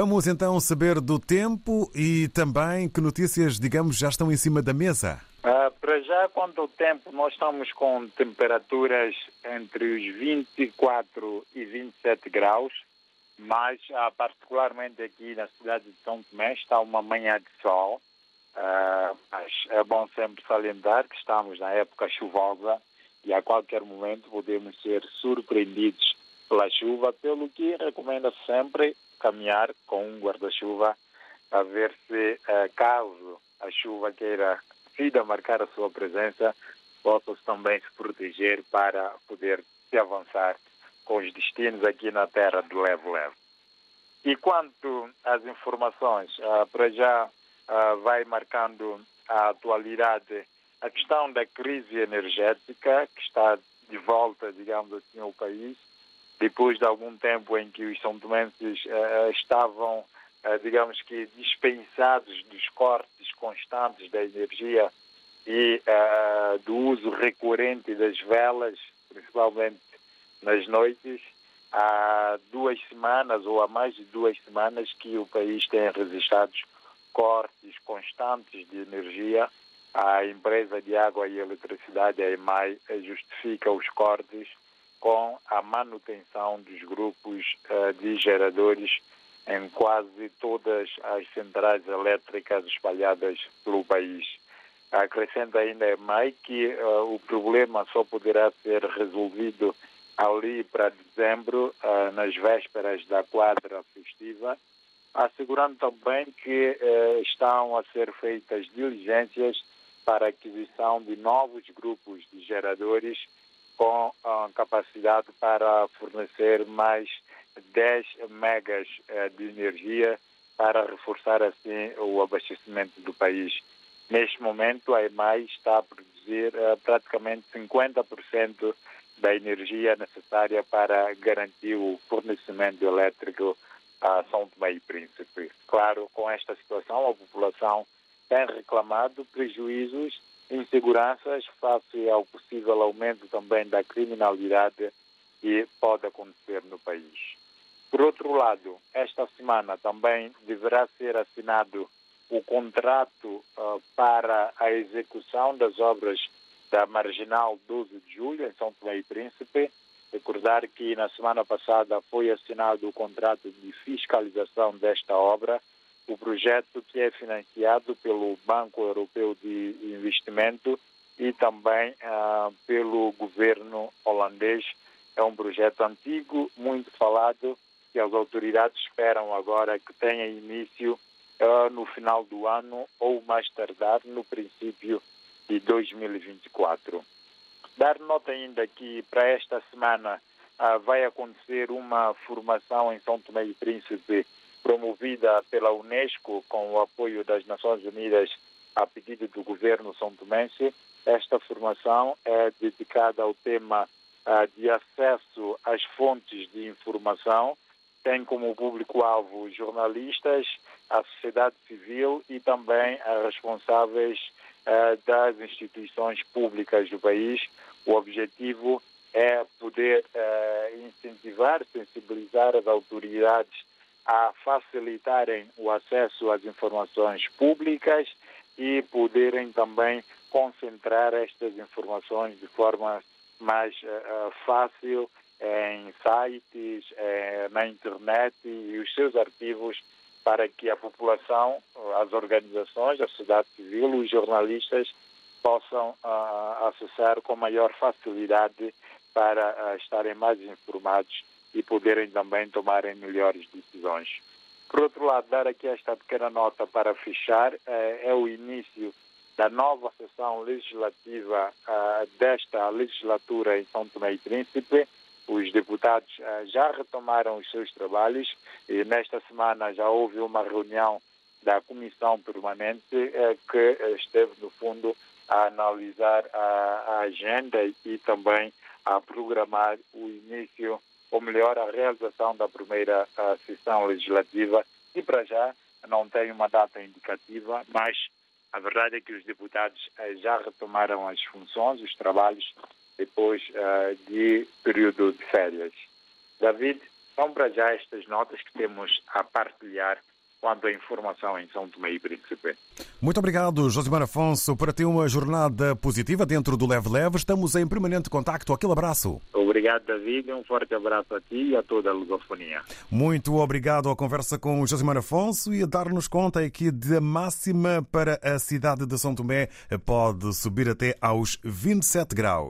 Vamos então saber do tempo e também que notícias, digamos, já estão em cima da mesa. Uh, para já, quanto ao tempo, nós estamos com temperaturas entre os 24 e 27 graus, mas uh, particularmente aqui na cidade de São Tomé está uma manhã de sol. Uh, mas é bom sempre salientar que estamos na época chuvosa e a qualquer momento podemos ser surpreendidos pela chuva, pelo que recomenda sempre caminhar com um guarda-chuva a ver se, uh, caso a chuva queira a marcar a sua presença, possa também se proteger para poder se avançar com os destinos aqui na terra do levo-levo. E quanto às informações, uh, para já uh, vai marcando a atualidade a questão da crise energética que está de volta, digamos assim, ao país depois de algum tempo em que os são tomenses uh, estavam, uh, digamos que, dispensados dos cortes constantes da energia e uh, do uso recorrente das velas, principalmente nas noites, há duas semanas ou há mais de duas semanas que o país tem registrado cortes constantes de energia. A empresa de água e eletricidade, a EMAI, justifica os cortes com a manutenção dos grupos uh, de geradores em quase todas as centrais elétricas espalhadas pelo país. Acrescenta ainda mais que uh, o problema só poderá ser resolvido ali para dezembro, uh, nas vésperas da quadra festiva, assegurando também que estão a ser feitas diligências para a aquisição de novos grupos de geradores com capacidade para fornecer mais 10 megas eh, de energia para reforçar assim o abastecimento do país. Neste momento, a EMAI está a produzir eh, praticamente 50% da energia necessária para garantir o fornecimento elétrico a São Tomé e Príncipe. Claro, com esta situação, a população tem reclamado prejuízos inseguranças face ao possível aumento também da criminalidade que pode acontecer no país. Por outro lado, esta semana também deverá ser assinado o contrato uh, para a execução das obras da Marginal 12 de Julho, em São Tomé e Príncipe. Recordar que na semana passada foi assinado o contrato de fiscalização desta obra, o projeto que é financiado pelo Banco Europeu de Investimento e também ah, pelo governo holandês. É um projeto antigo, muito falado, que as autoridades esperam agora que tenha início ah, no final do ano ou mais tardar no princípio de 2024. Dar nota ainda que para esta semana ah, vai acontecer uma formação em São Tomé e Príncipe promovida pela Unesco com o apoio das Nações Unidas a pedido do governo são tomense. Esta formação é dedicada ao tema uh, de acesso às fontes de informação, tem como público-alvo jornalistas, a sociedade civil e também as responsáveis uh, das instituições públicas do país. O objetivo é poder uh, incentivar, sensibilizar as autoridades a facilitarem o acesso às informações públicas e poderem também concentrar estas informações de forma mais uh, fácil em sites, uh, na internet e os seus arquivos para que a população, as organizações, a sociedade civil, os jornalistas possam uh, acessar com maior facilidade para estarem mais informados e poderem também tomarem melhores decisões. Por outro lado, dar aqui esta pequena nota para fechar, eh, é o início da nova sessão legislativa eh, desta legislatura em São Tomé e Príncipe. Os deputados eh, já retomaram os seus trabalhos e nesta semana já houve uma reunião da Comissão Permanente que esteve, no fundo, a analisar a agenda e também a programar o início ou melhor, a realização da primeira uh, sessão legislativa, e para já não tem uma data indicativa, mas a verdade é que os deputados uh, já retomaram as funções, os trabalhos, depois uh, de período de férias. David, São para já estas notas que temos a partilhar quanto à informação em São Tomé e Príncipe. Muito obrigado, Josimar Afonso, para ter uma jornada positiva dentro do Leve Leve. Estamos em permanente contacto. Aquele abraço. Obrigado, David. Um forte abraço a ti e a toda a lusofonia. Muito obrigado à conversa com o Josimar Afonso e a dar-nos conta aqui da máxima para a cidade de São Tomé pode subir até aos 27 graus.